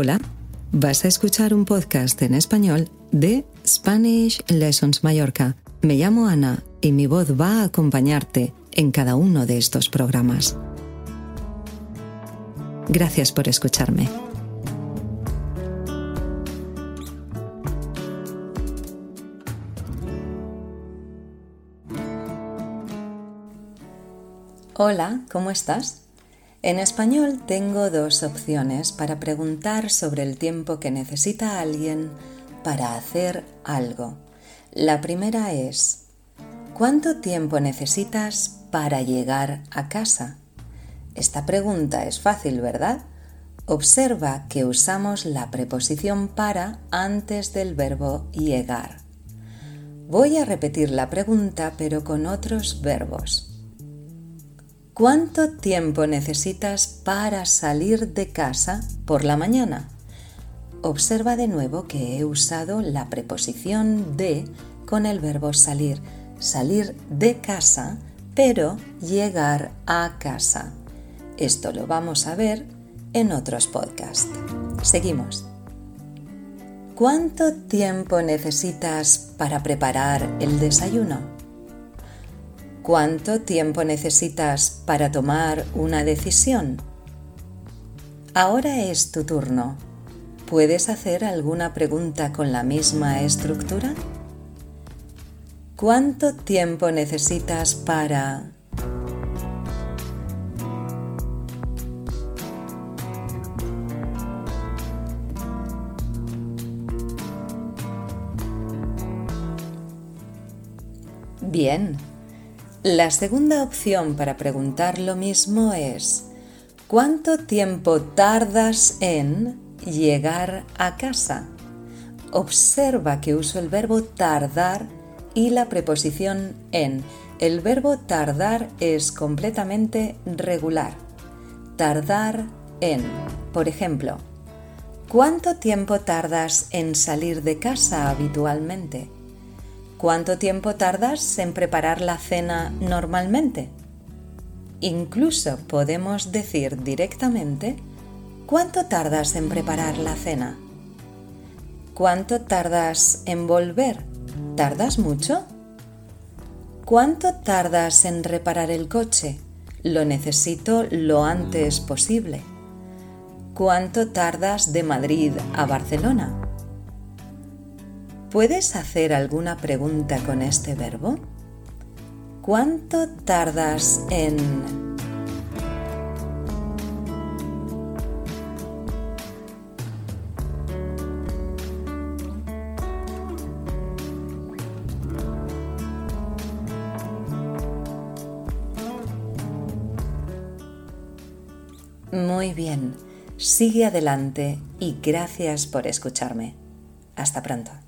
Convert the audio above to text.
Hola, vas a escuchar un podcast en español de Spanish Lessons Mallorca. Me llamo Ana y mi voz va a acompañarte en cada uno de estos programas. Gracias por escucharme. Hola, ¿cómo estás? En español tengo dos opciones para preguntar sobre el tiempo que necesita alguien para hacer algo. La primera es, ¿cuánto tiempo necesitas para llegar a casa? Esta pregunta es fácil, ¿verdad? Observa que usamos la preposición para antes del verbo llegar. Voy a repetir la pregunta pero con otros verbos. ¿Cuánto tiempo necesitas para salir de casa por la mañana? Observa de nuevo que he usado la preposición de con el verbo salir. Salir de casa, pero llegar a casa. Esto lo vamos a ver en otros podcasts. Seguimos. ¿Cuánto tiempo necesitas para preparar el desayuno? ¿Cuánto tiempo necesitas para tomar una decisión? Ahora es tu turno. ¿Puedes hacer alguna pregunta con la misma estructura? ¿Cuánto tiempo necesitas para... Bien, la segunda opción para preguntar lo mismo es ¿cuánto tiempo tardas en llegar a casa? Observa que uso el verbo tardar y la preposición en. El verbo tardar es completamente regular. Tardar en. Por ejemplo, ¿cuánto tiempo tardas en salir de casa habitualmente? ¿Cuánto tiempo tardas en preparar la cena normalmente? Incluso podemos decir directamente ¿cuánto tardas en preparar la cena? ¿Cuánto tardas en volver? ¿Tardas mucho? ¿Cuánto tardas en reparar el coche? Lo necesito lo antes posible. ¿Cuánto tardas de Madrid a Barcelona? ¿Puedes hacer alguna pregunta con este verbo? ¿Cuánto tardas en... Muy bien, sigue adelante y gracias por escucharme. Hasta pronto.